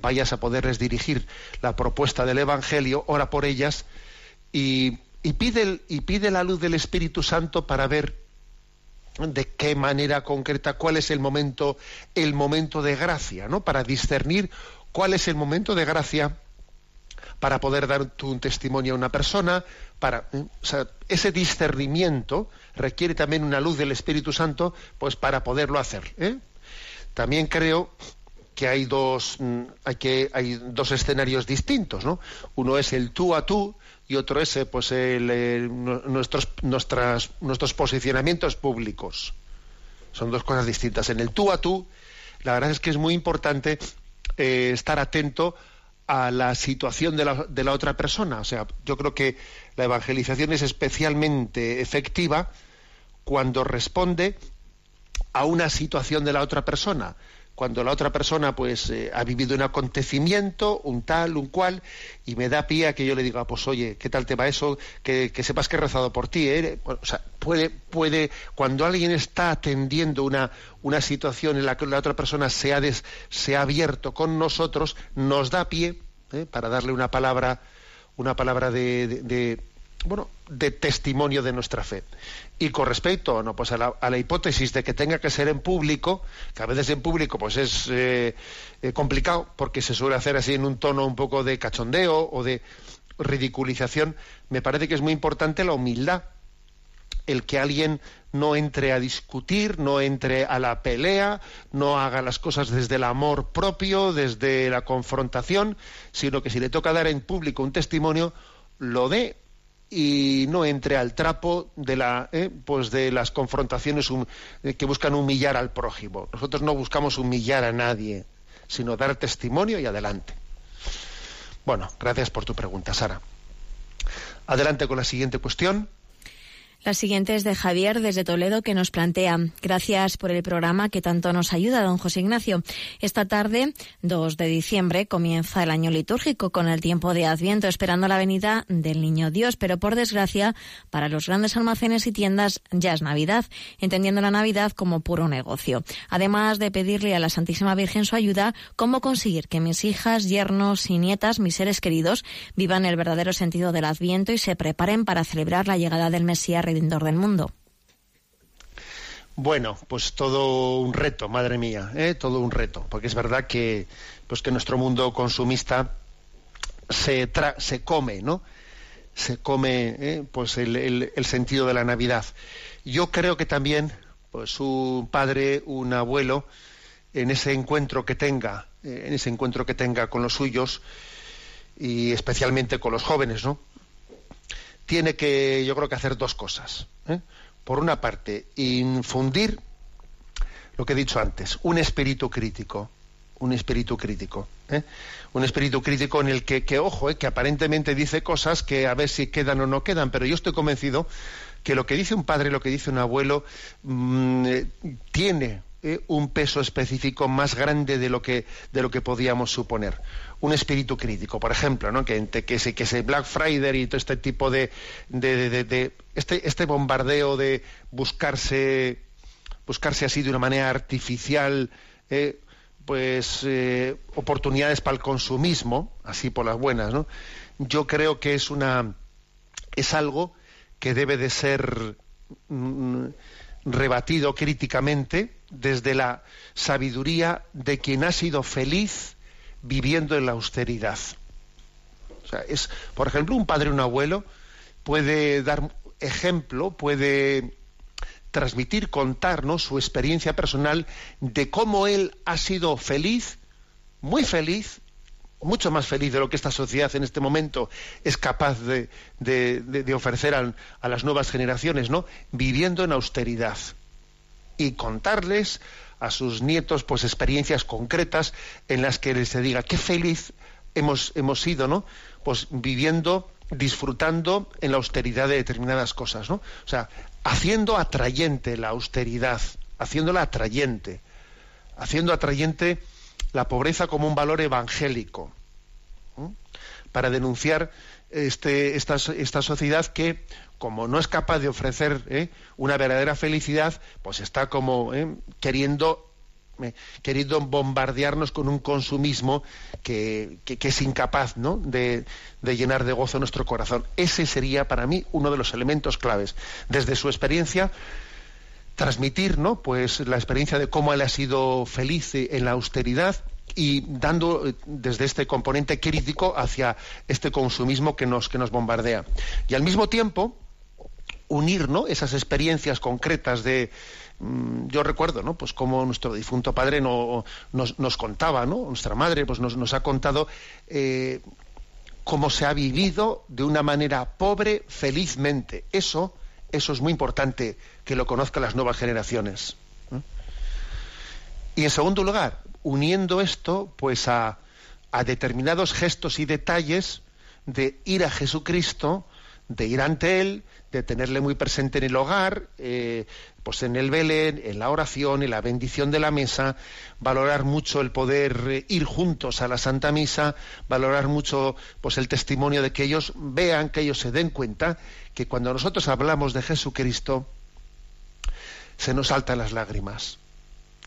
vayas a poderles dirigir la propuesta del Evangelio, ora por ellas y, pide, y pide la luz del Espíritu Santo para ver de qué manera concreta, cuál es el momento, el momento de gracia, ¿no? Para discernir cuál es el momento de gracia para poder dar un testimonio a una persona, para ¿eh? ese discernimiento requiere también una luz del Espíritu Santo, pues para poderlo hacer. ¿eh? También creo que hay dos mm, hay que hay dos escenarios distintos, ¿no? Uno es el tú a tú y otro es eh, pues nuestros nuestras, nuestros posicionamientos públicos. Son dos cosas distintas. En el tú a tú, la verdad es que es muy importante estar atento a la situación de la, de la otra persona. O sea, yo creo que la evangelización es especialmente efectiva cuando responde a una situación de la otra persona cuando la otra persona pues eh, ha vivido un acontecimiento, un tal, un cual, y me da pie a que yo le diga, pues oye, ¿qué tal te va eso? Que, sepas que he rezado por ti. ¿eh? o sea, puede, puede, cuando alguien está atendiendo una, una situación en la que la otra persona se ha, se ha abierto con nosotros, nos da pie ¿eh? para darle una palabra, una palabra de bueno, de testimonio de nuestra fe. Y con respecto pues a, la, hipótesis de que tenga que ser en público, que a veces en público pues es eh, eh, complicado porque se suele hacer así en un tono un poco de cachondeo o de ridiculización, me parece que es muy importante la humildad, el que alguien no entre a discutir, no entre a la pelea, no haga las cosas desde el amor propio, desde la confrontación, sino que si le toca dar en público un testimonio, lo dé y no entre al trapo de, la, eh, pues de las confrontaciones eh, que buscan humillar al prójimo. Nosotros no buscamos humillar a nadie, sino dar testimonio y adelante. Bueno, gracias por tu pregunta, Sara. Adelante con la siguiente cuestión. La siguiente es de Javier desde Toledo que nos plantea, gracias por el programa que tanto nos ayuda, don José Ignacio. Esta tarde, 2 de diciembre, comienza el año litúrgico con el tiempo de Adviento, esperando la venida del Niño Dios, pero por desgracia, para los grandes almacenes y tiendas ya es Navidad, entendiendo la Navidad como puro negocio. Además de pedirle a la Santísima Virgen su ayuda, cómo conseguir que mis hijas, yernos y nietas, mis seres queridos, vivan el verdadero sentido del Adviento y se preparen para celebrar la llegada del Mesías del mundo. Bueno, pues todo un reto, madre mía, ¿eh? todo un reto, porque es verdad que, pues que nuestro mundo consumista se, se come, ¿no? Se come ¿eh? pues el, sentido de la Navidad. Yo creo que también, pues un padre, un abuelo, en ese encuentro que tenga, eh, en ese encuentro que tenga con los suyos y especialmente con los jóvenes, ¿no? Tiene que, yo creo que hacer dos cosas. ¿eh? Por una parte, infundir lo que he dicho antes, un espíritu crítico, un espíritu crítico, ¿eh? un espíritu crítico en el que, que ojo, ¿eh? que aparentemente dice cosas que a ver si quedan o no quedan, pero yo estoy convencido que lo que dice un padre, lo que dice un abuelo, mm, tiene un peso específico más grande de lo que de lo que podíamos suponer un espíritu crítico, por ejemplo, ¿no? que, que, que ese Black Friday y todo este tipo de, de, este, este bombardeo de buscarse buscarse así de una manera artificial eh, pues eh, oportunidades para el consumismo, así por las buenas, ¿no? Yo creo que es una es algo que debe de ser mm, rebatido críticamente desde la sabiduría de quien ha sido feliz viviendo en la austeridad. O sea, es, por ejemplo, un padre o un abuelo puede dar ejemplo, puede transmitir, contarnos su experiencia personal de cómo él ha sido feliz, muy feliz, mucho más feliz de lo que esta sociedad en este momento es capaz de, de, ofrecer a, a, las nuevas generaciones, ¿no? Viviendo en austeridad. Y contarles a sus nietos pues experiencias concretas en las que les se diga qué feliz hemos, hemos sido, ¿no? Pues viviendo, disfrutando en la austeridad de determinadas cosas, ¿no? O sea, haciendo atrayente la austeridad, haciéndola atrayente, haciendo atrayente la pobreza como un valor evangélico, para denunciar este, esta, esta sociedad que como no es capaz de ofrecer ¿eh? una verdadera felicidad, pues está como ¿eh? queriendo eh, queriendo bombardearnos con un consumismo que, es incapaz ¿no? de, llenar de gozo nuestro corazón. Ese sería para mí uno de los elementos claves. Desde su experiencia, transmitir ¿no? pues la experiencia de cómo él ha sido feliz en la austeridad y dando desde este componente crítico hacia este consumismo que nos, que nos bombardea. Y al mismo tiempo, unir esas experiencias concretas de mm, yo recuerdo no pues como nuestro difunto padre no, nos, contaba no nuestra madre pues nos, ha contado eh, cómo se ha vivido de una manera pobre felizmente. Eso eso es muy importante que lo conozcan las nuevas generaciones y en segundo lugar uniendo esto pues a a determinados gestos y detalles de ir a Jesucristo, de ir ante Él, de tenerle muy presente en el hogar, eh, pues en el Belén, en la oración, en la bendición de la mesa, valorar mucho el poder eh, ir juntos a la Santa Misa, valorar mucho pues el testimonio de que ellos vean, que ellos se den cuenta que cuando nosotros hablamos de Jesucristo se nos saltan las lágrimas,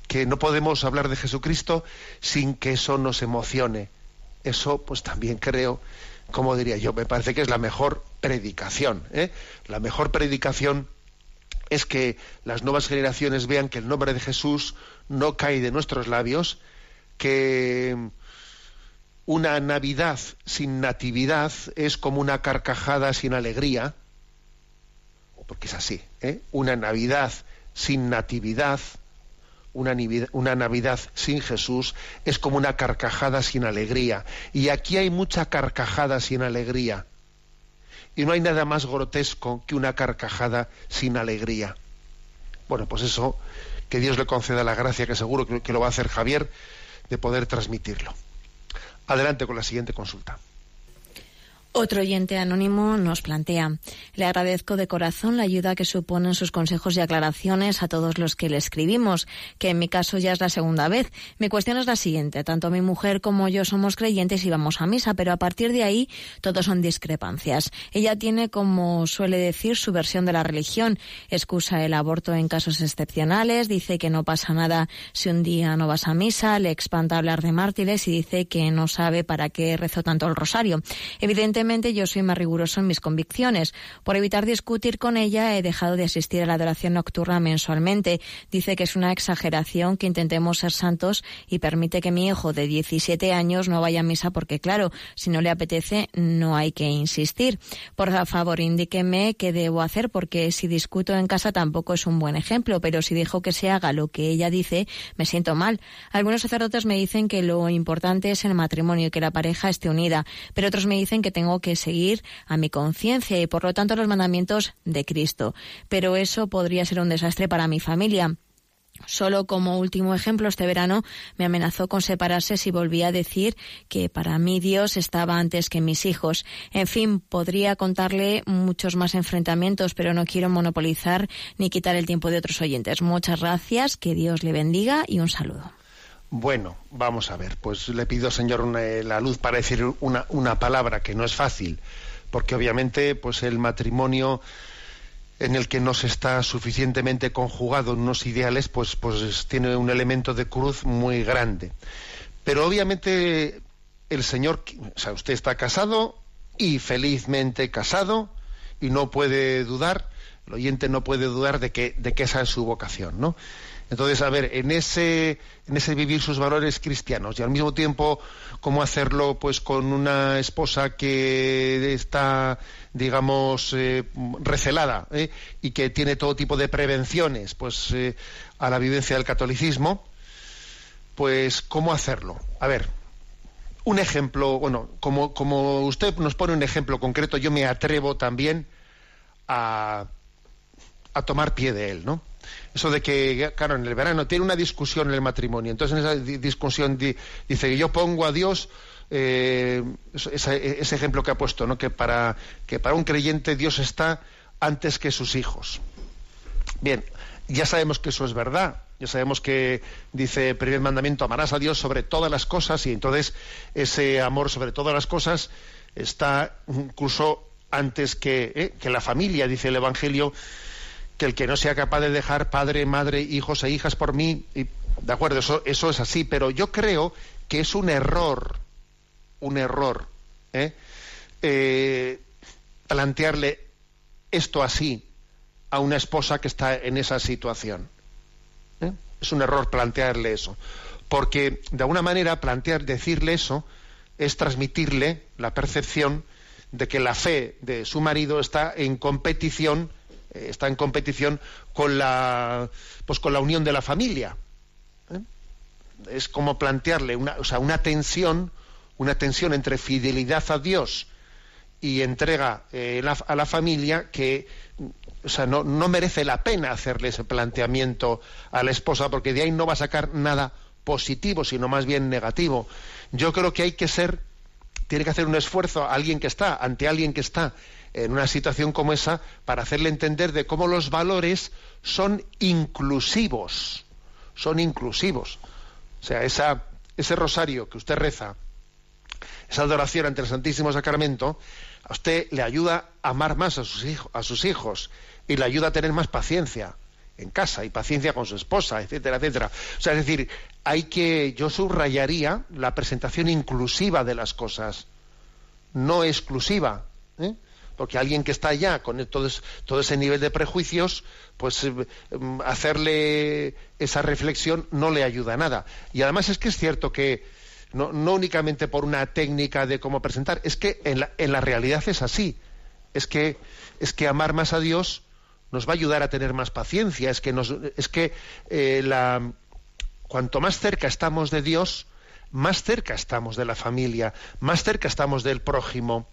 que no podemos hablar de Jesucristo sin que eso nos emocione. Eso pues también creo como diría yo, me parece que es la mejor predicación. ¿eh? La mejor predicación es que las nuevas generaciones vean que el nombre de Jesús no cae de nuestros labios, que una Navidad sin natividad es como una carcajada sin alegría, porque es así, ¿eh? una Navidad sin natividad una, Navidad sin Jesús es como una carcajada sin alegría. Y aquí hay mucha carcajada sin alegría. Y no hay nada más grotesco que una carcajada sin alegría. Bueno, pues eso, que Dios le conceda la gracia, que seguro que lo va a hacer Javier, de poder transmitirlo. Adelante con la siguiente consulta. Otro oyente anónimo nos plantea, le agradezco de corazón la ayuda que suponen sus consejos y aclaraciones a todos los que le escribimos, que en mi caso ya es la segunda vez. Mi cuestión es la siguiente, tanto mi mujer como yo somos creyentes y vamos a misa, pero a partir de ahí todo son discrepancias. Ella tiene, como suele decir, su versión de la religión, excusa el aborto en casos excepcionales, dice que no pasa nada si un día no vas a misa, le espanta hablar de mártires y dice que no sabe para qué rezó tanto el rosario. Evidentemente, yo soy más riguroso en mis convicciones. Por evitar discutir con ella, he dejado de asistir a la adoración nocturna mensualmente. Dice que es una exageración que intentemos ser santos y permite que mi hijo de 17 años no vaya a misa porque, claro, si no le apetece, no hay que insistir. Por favor, indíqueme qué debo hacer porque si discuto en casa tampoco es un buen ejemplo, pero si dejo que se haga lo que ella dice, me siento mal. Algunos sacerdotes me dicen que lo importante es el matrimonio y que la pareja esté unida, pero otros me dicen que tengo que seguir a mi conciencia y por lo tanto los mandamientos de Cristo. Pero eso podría ser un desastre para mi familia. Solo como último ejemplo, este verano me amenazó con separarse si volvía a decir que para mí Dios estaba antes que mis hijos. En fin, podría contarle muchos más enfrentamientos, pero no quiero monopolizar ni quitar el tiempo de otros oyentes. Muchas gracias, que Dios le bendiga y un saludo. Bueno, vamos a ver, pues le pido, Señor, la luz para decir una, una, palabra que no es fácil, porque obviamente, pues el matrimonio en el que no se está suficientemente conjugado unos ideales, pues, pues tiene un elemento de cruz muy grande. Pero obviamente el Señor, o sea, usted está casado y felizmente casado y no puede dudar, el oyente no puede dudar de que, de que esa es su vocación, ¿no? Entonces, a ver, en ese, vivir sus valores cristianos y al mismo tiempo cómo hacerlo pues con una esposa que está, digamos, eh, recelada ¿eh? y que tiene todo tipo de prevenciones pues eh, a la vivencia del catolicismo, pues cómo hacerlo. A ver, un ejemplo, bueno, como, usted nos pone un ejemplo concreto, yo me atrevo también a tomar pie de él, ¿no? Eso de que, claro, en el verano tiene una discusión en el matrimonio, entonces en esa discusión dice que yo pongo a Dios eh, ese, ejemplo que ha puesto, ¿no? que, para, que para un creyente Dios está antes que sus hijos. Bien, ya sabemos que eso es verdad, ya sabemos que dice el primer mandamiento, amarás a Dios sobre todas las cosas y entonces ese amor sobre todas las cosas está incluso antes que, ¿eh? que la familia, dice el Evangelio, que el que no sea capaz de dejar padre, madre, hijos e hijas por mí, de acuerdo, eso, eso es así, pero yo creo que es un error, un error, ¿eh? Eh, plantearle esto así a una esposa que está en esa situación. ¿eh? Es un error plantearle eso, porque de alguna manera plantear, decirle eso, es transmitirle la percepción de que la fe de su marido está en competición está en competición con la, pues con la unión de la familia. ¿eh? Es como plantearle una, o sea, una tensión, una tensión entre fidelidad a Dios y entrega eh, a la familia que o sea, no, no merece la pena hacerle ese planteamiento a la esposa porque de ahí no va a sacar nada positivo, sino más bien negativo. yo creo que hay que ser, tiene que hacer un esfuerzo a alguien que está, ante alguien que está en una situación como esa, para hacerle entender de cómo los valores son inclusivos, son inclusivos. O sea, esa, ese rosario que usted reza, esa adoración ante el Santísimo Sacramento, a usted le ayuda a amar más a sus, hijos, a sus hijos y le ayuda a tener más paciencia en casa y paciencia con su esposa, etcétera, etcétera. O sea, es decir, hay que, yo subrayaría la presentación inclusiva de las cosas, no exclusiva. ¿eh? Porque alguien que está allá con todo, ese nivel de prejuicios, pues eh, mm, hacerle esa reflexión no le ayuda a nada. Y además es que es cierto que no, únicamente por una técnica de cómo presentar, es que en la, realidad es así. Es que, es que amar más a Dios nos va a ayudar a tener más paciencia. Es que, es que eh, cuanto más cerca estamos de Dios, más cerca estamos de la familia, más cerca estamos del prójimo.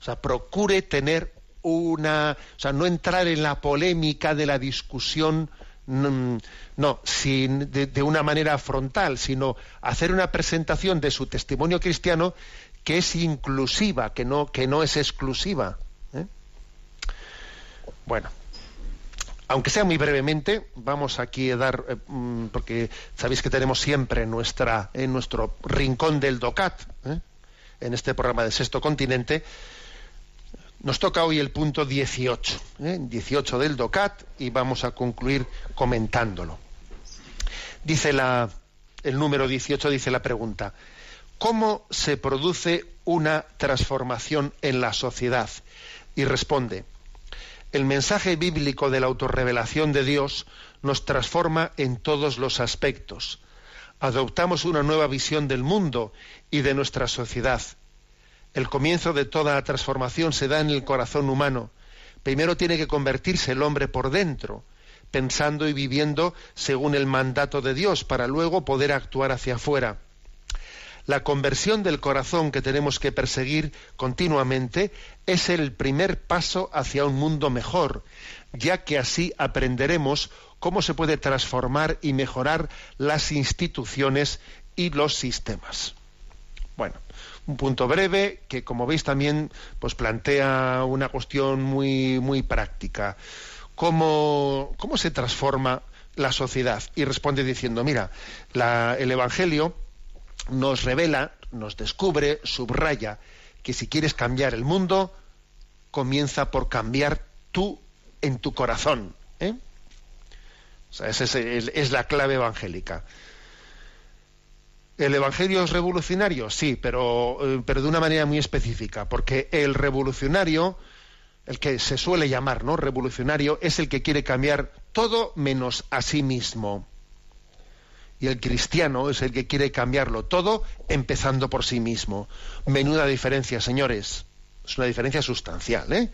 O sea, procure tener una, o sea, no entrar en la polémica de la discusión, mm, no, sin, de, una manera frontal, sino hacer una presentación de su testimonio cristiano que es inclusiva, que no, que no es exclusiva. ¿eh? Bueno, aunque sea muy brevemente, vamos aquí a dar, eh, mm, porque sabéis que tenemos siempre en, nuestra, en nuestro rincón del DOCAT, ¿eh? en este programa de Sexto Continente, nos toca hoy el punto 18, ¿eh? 18 del DOCAT y vamos a concluir comentándolo. Dice la, el número 18, dice la pregunta, ¿cómo se produce una transformación en la sociedad? Y responde, el mensaje bíblico de la autorrevelación de Dios nos transforma en todos los aspectos. Adoptamos una nueva visión del mundo y de nuestra sociedad el comienzo de toda transformación se da en el corazón humano. Primero tiene que convertirse el hombre por dentro, pensando y viviendo según el mandato de Dios, para luego poder actuar hacia afuera. La conversión del corazón que tenemos que perseguir continuamente es el primer paso hacia un mundo mejor, ya que así aprenderemos cómo se puede transformar y mejorar las instituciones y los sistemas. Bueno, un punto breve que, como veis, también pues, plantea una cuestión muy, muy práctica. ¿Cómo, ¿Cómo se transforma la sociedad? Y responde diciendo, mira, el Evangelio nos revela, nos descubre, subraya que si quieres cambiar el mundo, comienza por cambiar tú en tu corazón. ¿eh? Esa es la clave evangélica. ¿El Evangelio es revolucionario? Sí, pero, eh, pero de una manera muy específica, porque el revolucionario, el que se suele llamar ¿no? revolucionario, es el que quiere cambiar todo menos a sí mismo. Y el cristiano es el que quiere cambiarlo todo empezando por sí mismo. Menuda diferencia, señores. Es una diferencia sustancial, ¿eh?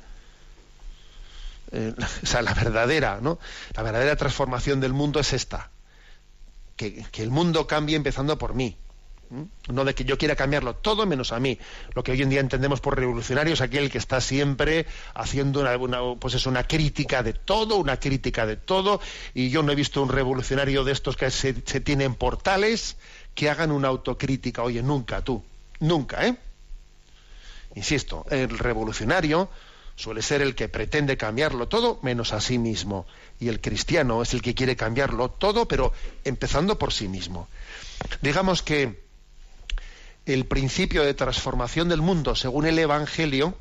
eh o sea, la verdadera, ¿no? La verdadera transformación del mundo es esta que, el mundo cambie empezando por mí. No de que yo quiera cambiarlo todo menos a mí. Lo que hoy en día entendemos por revolucionario es aquel que está siempre haciendo una, pues es una crítica de todo, una crítica de todo. Y yo no he visto un revolucionario de estos que se, se tienen portales que hagan una autocrítica. Oye, nunca tú, nunca, ¿eh? Insisto, el revolucionario suele ser el que pretende cambiarlo todo menos a sí mismo. Y el cristiano es el que quiere cambiarlo todo, pero empezando por sí mismo. Digamos que el principio de transformación del mundo, según el Evangelio,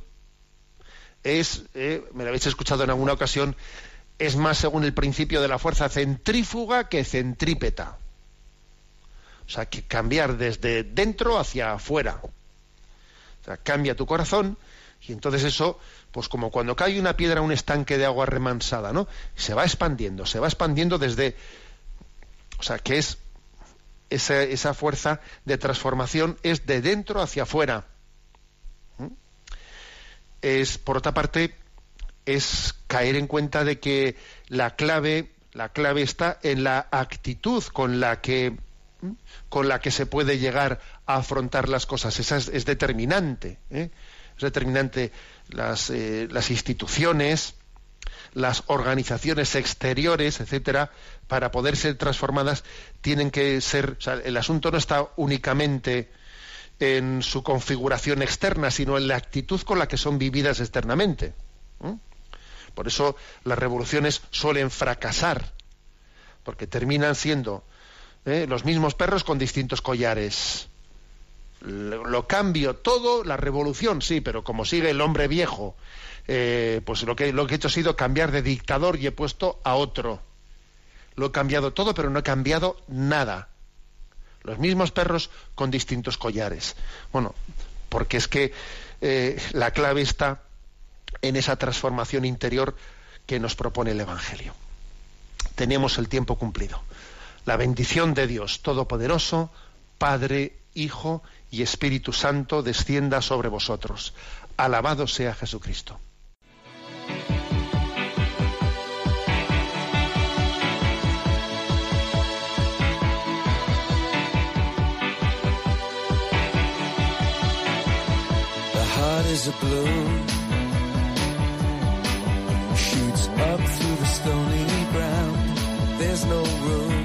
es, eh, me lo habéis escuchado en alguna ocasión, es más según el principio de la fuerza centrífuga que centrípeta. O sea, que cambiar desde dentro hacia afuera. O sea, cambia tu corazón y entonces eso pues como cuando cae una piedra en un estanque de agua remansada, ¿no? Se va expandiendo, se va expandiendo desde, o sea, que es esa, fuerza de transformación es de dentro hacia afuera. ¿Mm? Es, por otra parte, es caer en cuenta de que la clave, la clave está en la actitud con la que ¿Mm? con la que se puede llegar a afrontar las cosas. Esa es, determinante. ¿eh? Es determinante las, eh, las instituciones, las organizaciones exteriores, etcétera, para poder ser transformadas, tienen que ser. El asunto no está únicamente en su configuración externa, sino en la actitud con la que son vividas externamente. Por eso las revoluciones suelen fracasar, porque terminan siendo ¿eh? los mismos perros con distintos collares. Lo, cambio todo, la revolución, sí, pero como sigue el hombre viejo, eh, pues lo que, lo que he hecho ha sido cambiar de dictador y he puesto a otro. Lo he cambiado todo, pero no he cambiado nada. Los mismos perros con distintos collares. Bueno, porque es que eh, la clave está en esa transformación interior que nos propone el Evangelio. Tenemos el tiempo cumplido. La bendición de Dios Todopoderoso, Padre, Hijo y Espíritu Santo descienda sobre vosotros. Alabado sea Jesucristo. is a bloom shoots up through the stony ground there's no room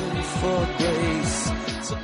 for grace. So